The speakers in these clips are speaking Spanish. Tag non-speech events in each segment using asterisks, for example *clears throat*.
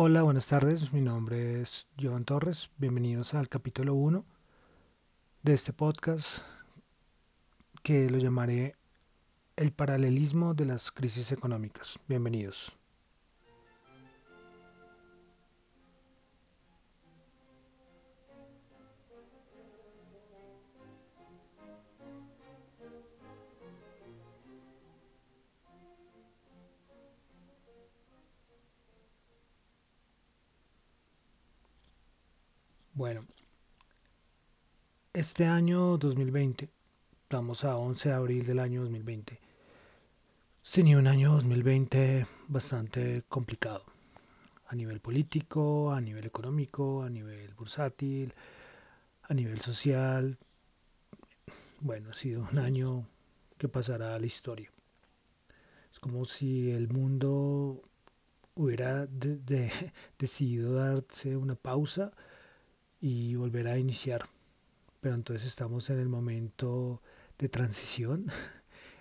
Hola, buenas tardes. Mi nombre es Joan Torres. Bienvenidos al capítulo 1 de este podcast que lo llamaré El paralelismo de las crisis económicas. Bienvenidos. Bueno, este año 2020, estamos a 11 de abril del año 2020, tenía un año 2020 bastante complicado a nivel político, a nivel económico, a nivel bursátil, a nivel social. Bueno, ha sido un año que pasará a la historia. Es como si el mundo hubiera *laughs* decidido darse una pausa y volver a iniciar. Pero entonces estamos en el momento de transición,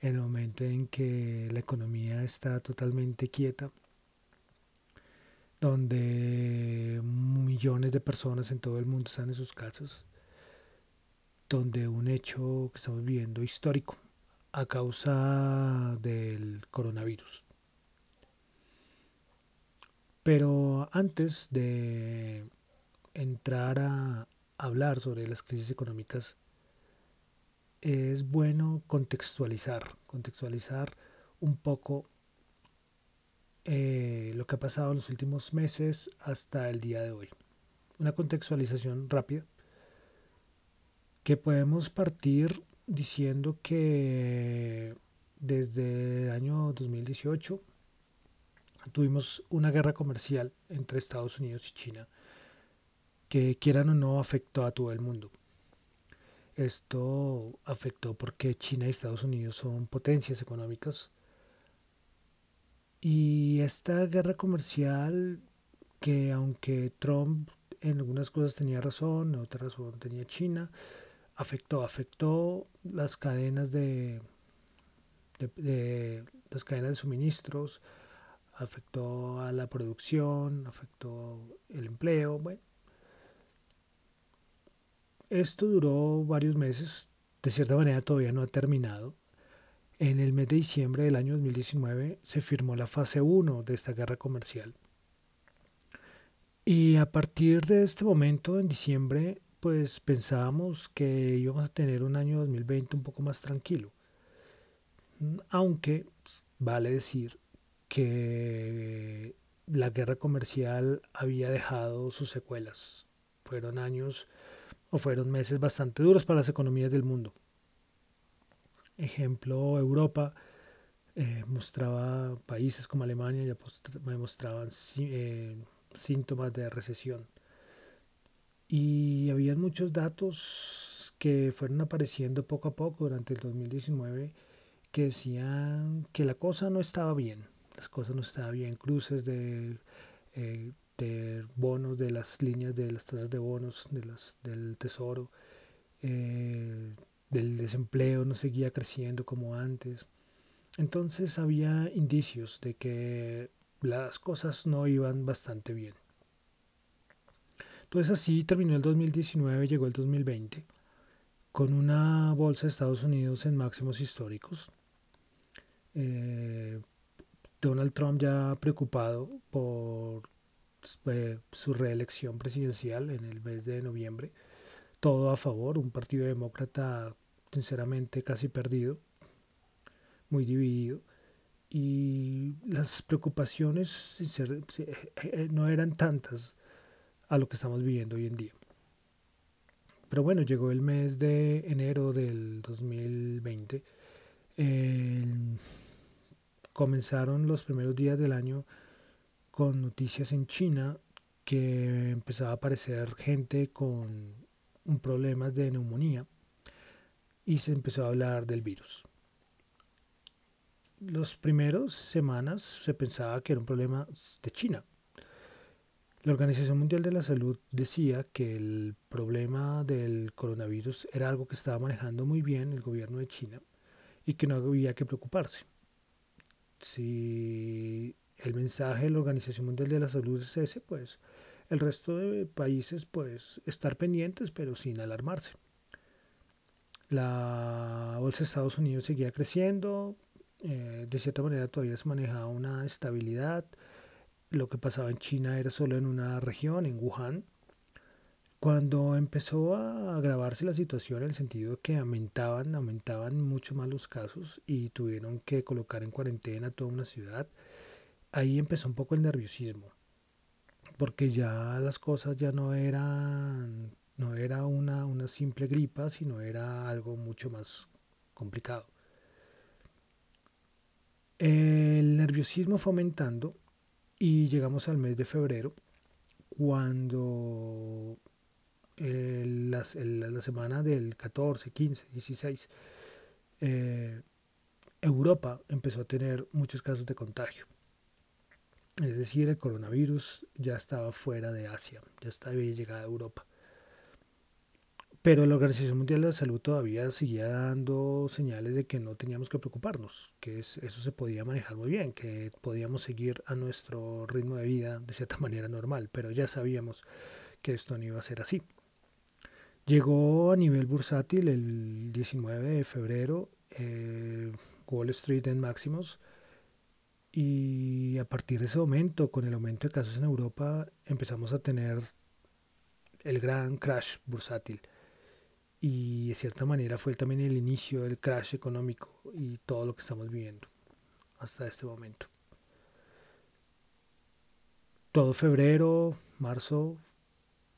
en *laughs* el momento en que la economía está totalmente quieta, donde millones de personas en todo el mundo están en sus casas, donde un hecho que estamos viviendo histórico a causa del coronavirus. Pero antes de entrar a hablar sobre las crisis económicas, es bueno contextualizar, contextualizar un poco eh, lo que ha pasado en los últimos meses hasta el día de hoy. Una contextualización rápida que podemos partir diciendo que desde el año 2018 tuvimos una guerra comercial entre Estados Unidos y China que quieran o no afectó a todo el mundo. Esto afectó porque China y Estados Unidos son potencias económicas. Y esta guerra comercial, que aunque Trump en algunas cosas tenía razón, en otras razón tenía China, afectó, afectó las cadenas de, de, las cadenas de suministros, afectó a la producción, afectó el empleo, bueno, esto duró varios meses, de cierta manera todavía no ha terminado. En el mes de diciembre del año 2019 se firmó la fase 1 de esta guerra comercial. Y a partir de este momento, en diciembre, pues pensábamos que íbamos a tener un año 2020 un poco más tranquilo. Aunque vale decir que la guerra comercial había dejado sus secuelas. Fueron años o fueron meses bastante duros para las economías del mundo. Ejemplo, Europa eh, mostraba, países como Alemania ya mostraban eh, síntomas de recesión. Y habían muchos datos que fueron apareciendo poco a poco durante el 2019 que decían que la cosa no estaba bien. Las cosas no estaban bien. Cruces de eh, de bonos, de las líneas de las tasas de bonos de las, del tesoro, eh, del desempleo no seguía creciendo como antes. Entonces había indicios de que las cosas no iban bastante bien. Entonces así terminó el 2019, llegó el 2020, con una bolsa de Estados Unidos en máximos históricos. Eh, Donald Trump ya preocupado por su reelección presidencial en el mes de noviembre. Todo a favor, un partido demócrata sinceramente casi perdido, muy dividido. Y las preocupaciones eh, no eran tantas a lo que estamos viviendo hoy en día. Pero bueno, llegó el mes de enero del 2020. comenzaron los primeros días del año con noticias en China que empezaba a aparecer gente con un problemas de neumonía y se empezó a hablar del virus. Los primeros semanas se pensaba que era un problema de China. La Organización Mundial de la Salud decía que el problema del coronavirus era algo que estaba manejando muy bien el gobierno de China y que no había que preocuparse. Si el mensaje de la Organización Mundial de la Salud es ese, pues el resto de países pues estar pendientes pero sin alarmarse. La bolsa de Estados Unidos seguía creciendo, eh, de cierta manera todavía se manejaba una estabilidad. Lo que pasaba en China era solo en una región, en Wuhan. Cuando empezó a agravarse la situación en el sentido que aumentaban, aumentaban mucho más los casos y tuvieron que colocar en cuarentena toda una ciudad, ahí empezó un poco el nerviosismo, porque ya las cosas ya no eran no era una, una simple gripa, sino era algo mucho más complicado. El nerviosismo fue aumentando y llegamos al mes de febrero, cuando la, semana del 14, 15, 16, Europa empezó a tener muchos casos de contagio. Es decir, el coronavirus ya estaba fuera de Asia, ya estaba llegado a Europa. Pero la Organización Mundial de la Salud todavía seguía dando señales de que no teníamos que preocuparnos, que eso se podía manejar muy bien, que podíamos seguir a nuestro ritmo de vida de cierta *laughs* manera normal, pero ya sabíamos que esto no iba a ser así. Llegó a nivel bursátil el 19 de febrero eh, Wall Street en máximos y a partir de ese momento, con el aumento de casos en Europa, empezamos a tener el gran crash bursátil y de cierta manera fue también el inicio del crash económico y todo lo que estamos viviendo hasta este momento. Todo febrero, marzo,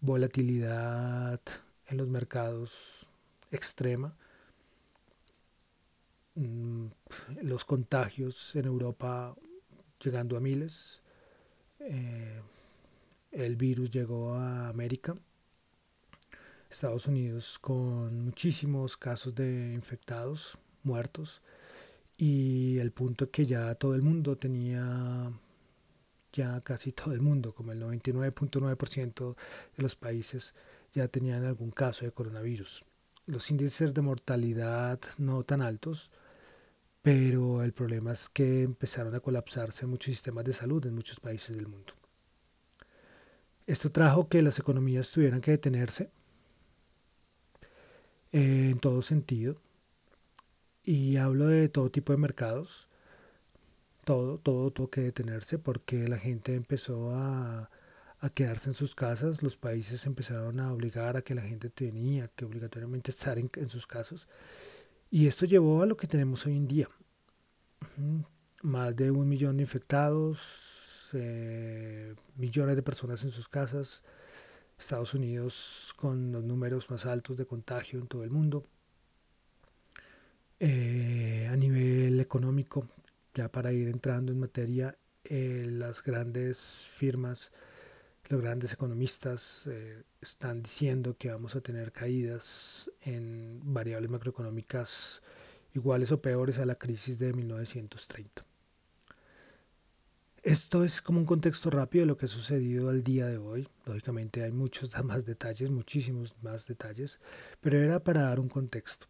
volatilidad en los mercados extrema. Mm, los contagios en Europa llegando a miles. Eh, el virus llegó a América Estados Unidos con muchísimos casos de infectados, muertos, y el punto que ya todo el mundo tenía, ya casi todo el mundo, como el 99.9% de los países ya tenían algún caso de coronavirus. Los índices de mortalidad no tan altos, pero el problema es que empezaron a colapsarse muchos sistemas de salud en muchos países del mundo. Esto trajo que las economías tuvieran que detenerse en todo sentido. Y hablo de todo tipo de mercados. Todo, todo tuvo que detenerse porque la gente empezó a, a quedarse en sus casas. Los países empezaron a obligar a que la gente tenía que obligatoriamente estar en, sus casas. Y esto llevó a lo que tenemos hoy en día. Más de un millón de infectados, eh, millones de personas en sus casas, Estados Unidos con los números más altos de contagio en todo el mundo. Eh, a nivel económico, ya para ir entrando en materia, eh, las grandes firmas, los grandes economistas eh, están diciendo que vamos a tener caídas en variables macroeconómicas iguales o peores a la crisis de 1930. Esto es como un contexto rápido de lo que ha sucedido al día de hoy. Lógicamente hay muchos *laughs* más detalles, muchísimos más detalles, pero era para dar un contexto.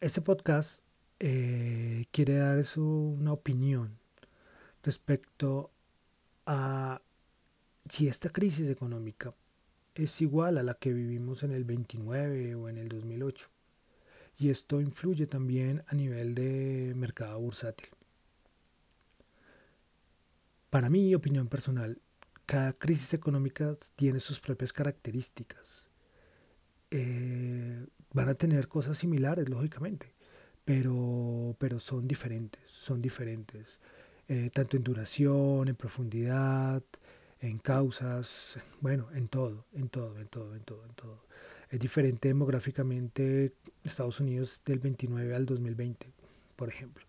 Este podcast eh, quiere dar una opinión respecto a si esta crisis económica es igual a la que vivimos en el 29 o en el 2008. Y esto influye también a nivel de mercado bursátil. Para mi opinión personal, cada crisis económica tiene sus propias características. Eh, van a tener cosas similares, lógicamente, pero, pero son diferentes, son diferentes, eh, tanto en duración, en profundidad, en causas, bueno, en todo, en todo, en todo, en todo, en todo. Es diferente demográficamente Estados Unidos del 29 al 2020, por ejemplo.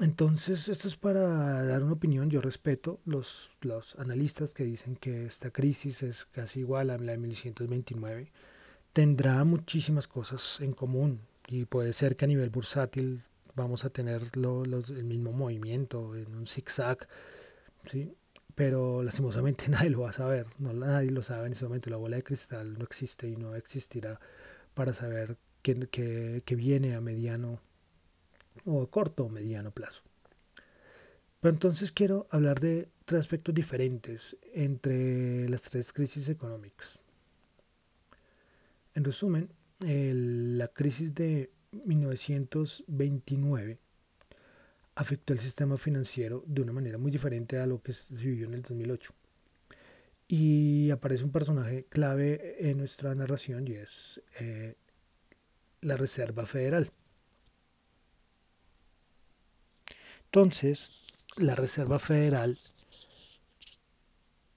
Entonces, esto es para dar una opinión. Yo respeto los, los analistas que dicen que esta crisis es casi igual a la de 1129. Tendrá muchísimas cosas en común y puede ser que a nivel bursátil vamos a tener los, el mismo movimiento en un zigzag, ¿sí? Pero lastimosamente *laughs* nadie lo va a saber, no, nadie lo sabe en ese momento. La bola de cristal no existe y no existirá para saber qué, qué, qué viene a mediano o corto o mediano plazo. Pero entonces quiero hablar de tres aspectos diferentes entre las tres crisis económicas. En resumen, la crisis de 1929 afectó el sistema financiero de una manera muy diferente a lo que se vivió en el 2008. Y aparece un personaje clave en nuestra narración y es eh, la Reserva Federal. Entonces, la Reserva Federal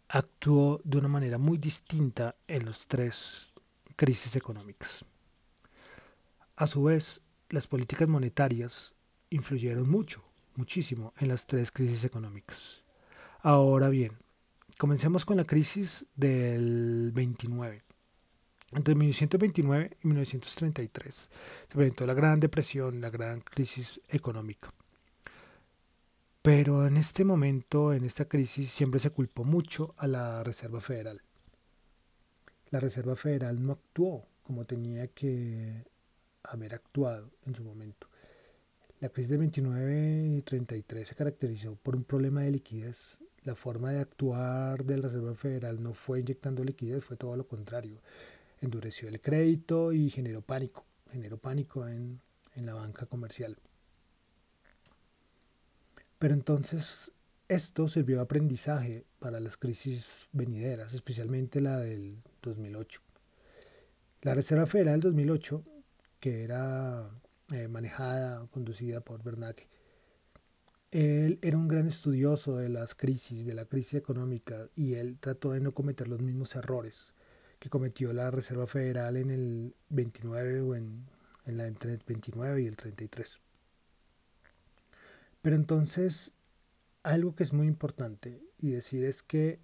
actuó de una manera muy distinta en las tres crisis económicas. A su vez, las políticas monetarias influyeron mucho, muchísimo en las tres crisis económicas. Ahora bien, comencemos con la crisis del 29. Entre 1929 y 1933 se presentó la Gran Depresión, la gran crisis económica. Pero en este momento, en esta crisis, siempre se culpó mucho a la Reserva Federal. La Reserva Federal no actuó como tenía que haber actuado en su momento. La crisis de 29 y 33 se caracterizó por un problema de liquidez. La forma de actuar de la Reserva Federal no fue inyectando liquidez, fue todo lo contrario. Endureció el crédito y generó pánico, generó pánico en, en la banca comercial. Pero entonces esto sirvió de aprendizaje para las crisis venideras, especialmente la del 2008. La Reserva Federal del 2008, que era eh, manejada, conducida por Bernanke, él era un gran estudioso de las crisis, de la crisis económica, y él trató de no cometer los mismos errores que cometió la Reserva Federal en el 29 o en, en la entre el 29 y el 33. Pero entonces, algo que es muy importante y decir es que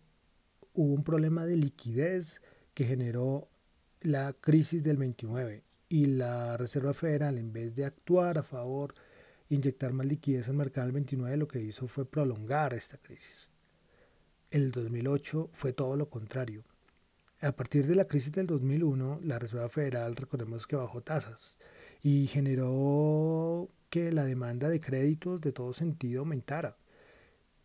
hubo un problema de liquidez que generó la crisis del 29 y la Reserva Federal en vez de actuar a favor, inyectar más liquidez al mercado del 29, lo que hizo fue prolongar esta crisis. El 2008 fue todo lo contrario. A partir de la crisis del 2001, la Reserva Federal, recordemos que bajó tasas y generó que la demanda de créditos de todo sentido aumentara.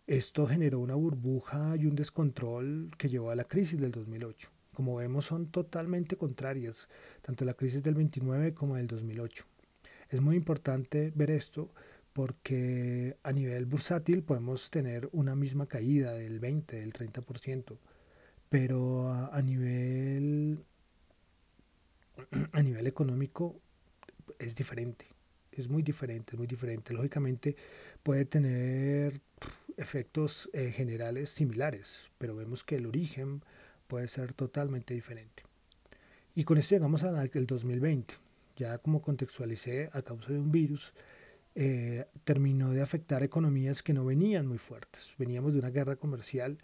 Esto generó una burbuja y un descontrol que llevó a la crisis del 2008. Como vemos son totalmente contrarias, tanto la crisis del 29 como del 2008. Es muy importante ver esto porque a nivel bursátil podemos tener una misma caída del 20, del 30%, pero a, nivel *clears throat* a nivel económico es diferente es muy diferente, es muy diferente. Lógicamente puede tener efectos eh, generales similares, pero vemos que el origen puede ser totalmente diferente. Y con esto llegamos al 2020. Ya como contextualicé, a causa de un virus, eh, terminó de afectar economías que no venían muy fuertes. Veníamos de una guerra comercial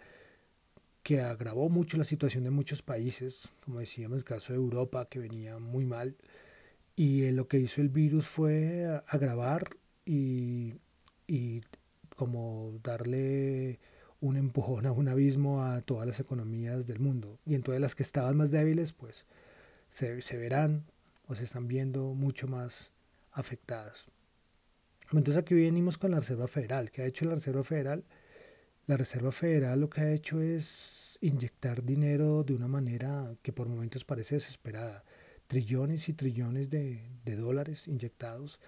que agravó mucho la situación de muchos países, como decíamos, el caso de Europa, que venía muy mal, y eh, lo que hizo el virus fue agravar y, y como darle un empujón a un abismo a todas las economías del mundo. Y entonces las que estaban más débiles, pues se, se verán o se están viendo mucho más afectadas. Entonces aquí venimos con la Reserva Federal. ¿Qué ha hecho la Reserva Federal? La Reserva Federal lo que ha hecho es inyectar dinero de una manera que por momentos parece desesperada trillones y trillones de, dólares inyectados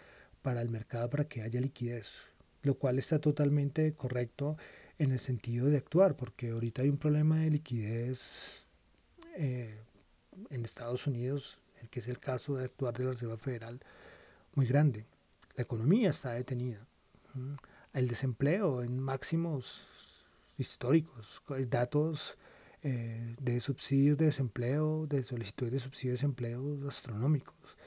para el mercado para que haya liquidez, lo cual está totalmente correcto en el sentido de actuar, porque ahorita hay un problema de liquidez eh, en Estados Unidos, el que es el caso de actuar de la Reserva Federal, muy grande. La economía está detenida. El desempleo en máximos históricos, datos eh, de subsidios de desempleo, de solicitudes de subsidios de desempleo astronómicos.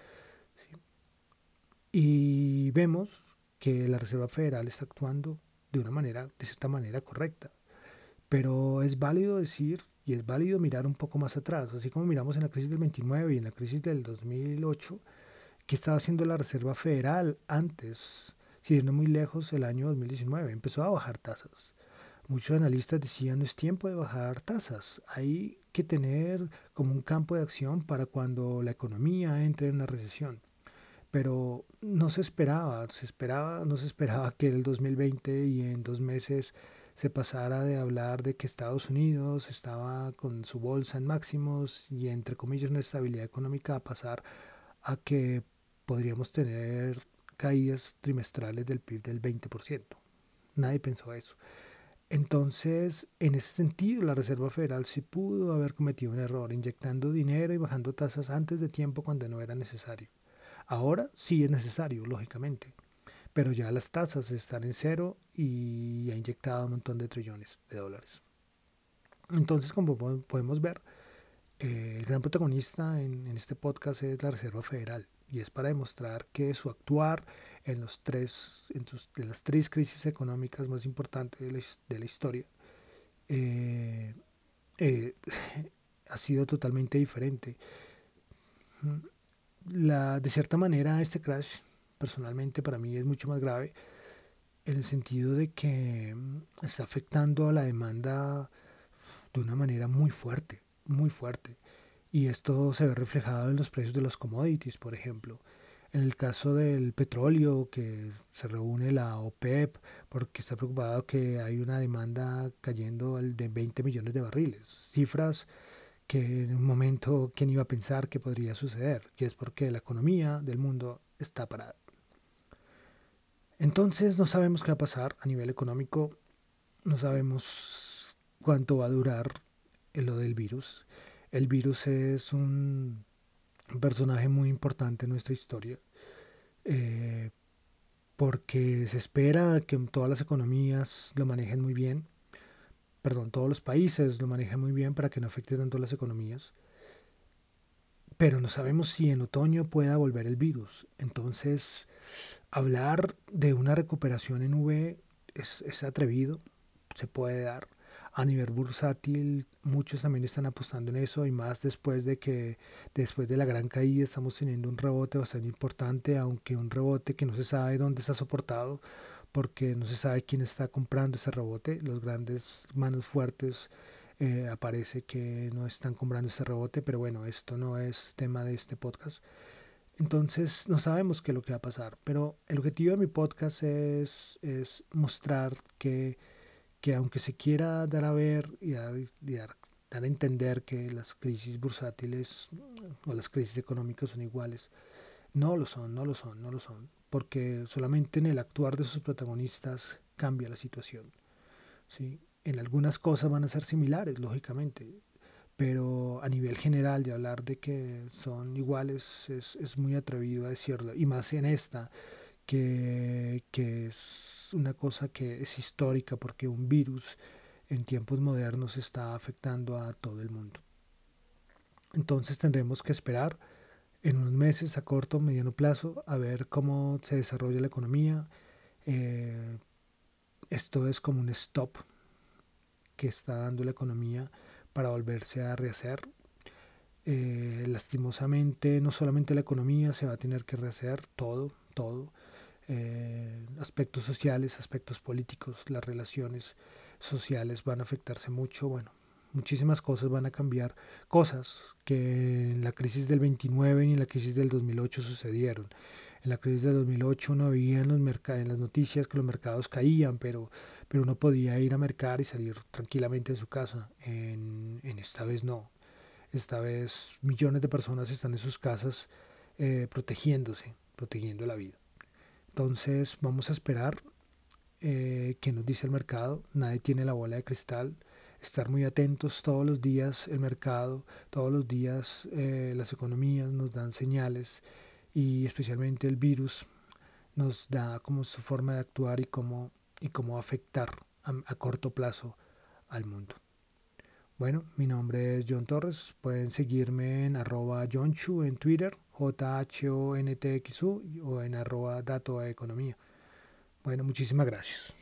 Y vemos que la Reserva Federal está actuando de una manera, de cierta manera correcta. Pero es válido decir y es válido mirar un poco más atrás, así como miramos en la crisis del 29 y en la crisis del 2008, ¿qué estaba haciendo la Reserva Federal antes? Siguiendo muy lejos el año 2019, empezó a bajar tasas. Muchos analistas decían no es tiempo de bajar tasas, hay que tener como un campo de acción para cuando la economía entre en una recesión. Pero no se esperaba, se esperaba, no se esperaba que el 2020 y en dos meses se pasara de hablar de que Estados Unidos estaba con su bolsa en máximos y entre comillas una estabilidad económica a pasar a que podríamos tener caídas trimestrales del PIB del 20%. Nadie pensó eso. Entonces, en ese sentido, la Reserva Federal sí pudo haber cometido un error, inyectando dinero y bajando tasas antes de tiempo cuando no era necesario. Ahora sí es necesario, lógicamente, pero ya las tasas están en cero y ha inyectado un montón de trillones de dólares. Entonces, como podemos ver, eh, el gran protagonista en, este podcast es la Reserva Federal y es para demostrar que su actuar en, los tres, en las tres crisis económicas más importantes de la, historia eh, eh, *laughs* ha sido totalmente diferente. La, de cierta manera, este crash personalmente para mí es mucho más grave en el sentido de que mm, está afectando a la demanda de una manera muy fuerte, muy fuerte. Y esto se ve reflejado en los precios de los commodities, por ejemplo. En el caso del petróleo, que se reúne la OPEP porque está preocupado que hay una demanda cayendo de 20 millones de barriles. Cifras que en un momento, ¿quién iba a pensar que podría suceder? Y es porque la economía del mundo está parada. Entonces no sabemos qué va a pasar a nivel económico, no sabemos cuánto va a durar lo del virus. El virus es un personaje muy importante en nuestra historia eh, porque se espera que todas las economías lo manejen muy bien, perdón, todos los países lo manejen muy bien para que no afecte tanto las economías pero no sabemos si en otoño pueda volver el virus. Entonces, hablar de una recuperación en V es, atrevido, se puede dar. A nivel bursátil, muchos también están apostando en eso y más después de que después de la gran caída estamos teniendo un rebote bastante importante, aunque un rebote que no se sabe dónde está soportado porque no se sabe quién está comprando ese rebote. Los grandes manos fuertes eh, aparece que no están comprando ese rebote, pero bueno, esto no es tema de este podcast. Entonces no sabemos qué es lo que va a pasar, pero el objetivo de mi podcast es, es mostrar que, que aunque se quiera dar a ver y dar, dar, a entender que las crisis bursátiles o las crisis económicas son iguales, no lo son, no lo son, no lo son, porque solamente en el actuar de sus protagonistas cambia la situación. ¿sí? en algunas cosas van a ser similares, lógicamente, pero a nivel general de hablar de que son iguales es, es muy atrevido a decirlo, y más en esta, que, que, es una cosa que es histórica porque un virus en tiempos modernos está afectando a todo el mundo. Entonces tendremos que esperar en unos meses a corto o mediano plazo a ver cómo se desarrolla la economía. Eh, esto es como un stop que está dando la economía para volverse a rehacer. Eh, lastimosamente, no solamente la economía se va a tener que rehacer, todo, todo. Eh, aspectos sociales, aspectos políticos, las relaciones sociales van a afectarse mucho. Bueno, muchísimas cosas van a cambiar, cosas que en la crisis del 29 ni en la crisis del 2008 sucedieron. En la crisis del 2008 uno veía en, los en las noticias que los mercados caían, pero, pero uno podía ir a mercar y salir tranquilamente de su casa. En, en esta vez no. Esta vez millones de personas están en sus casas eh, protegiéndose, protegiendo la vida. Entonces vamos a esperar eh, qué nos dice el mercado. Nadie tiene la bola de cristal. Estar muy atentos todos los días el mercado, todos los días eh, las economías nos dan señales y especialmente el virus nos da como su forma de actuar y cómo, y cómo afectar a, corto plazo al mundo. Bueno, mi nombre es John Torres. Pueden seguirme en arroba Chu en Twitter, J-H-O-N-T-X-U o en arroba Dato Economía. Bueno, muchísimas gracias.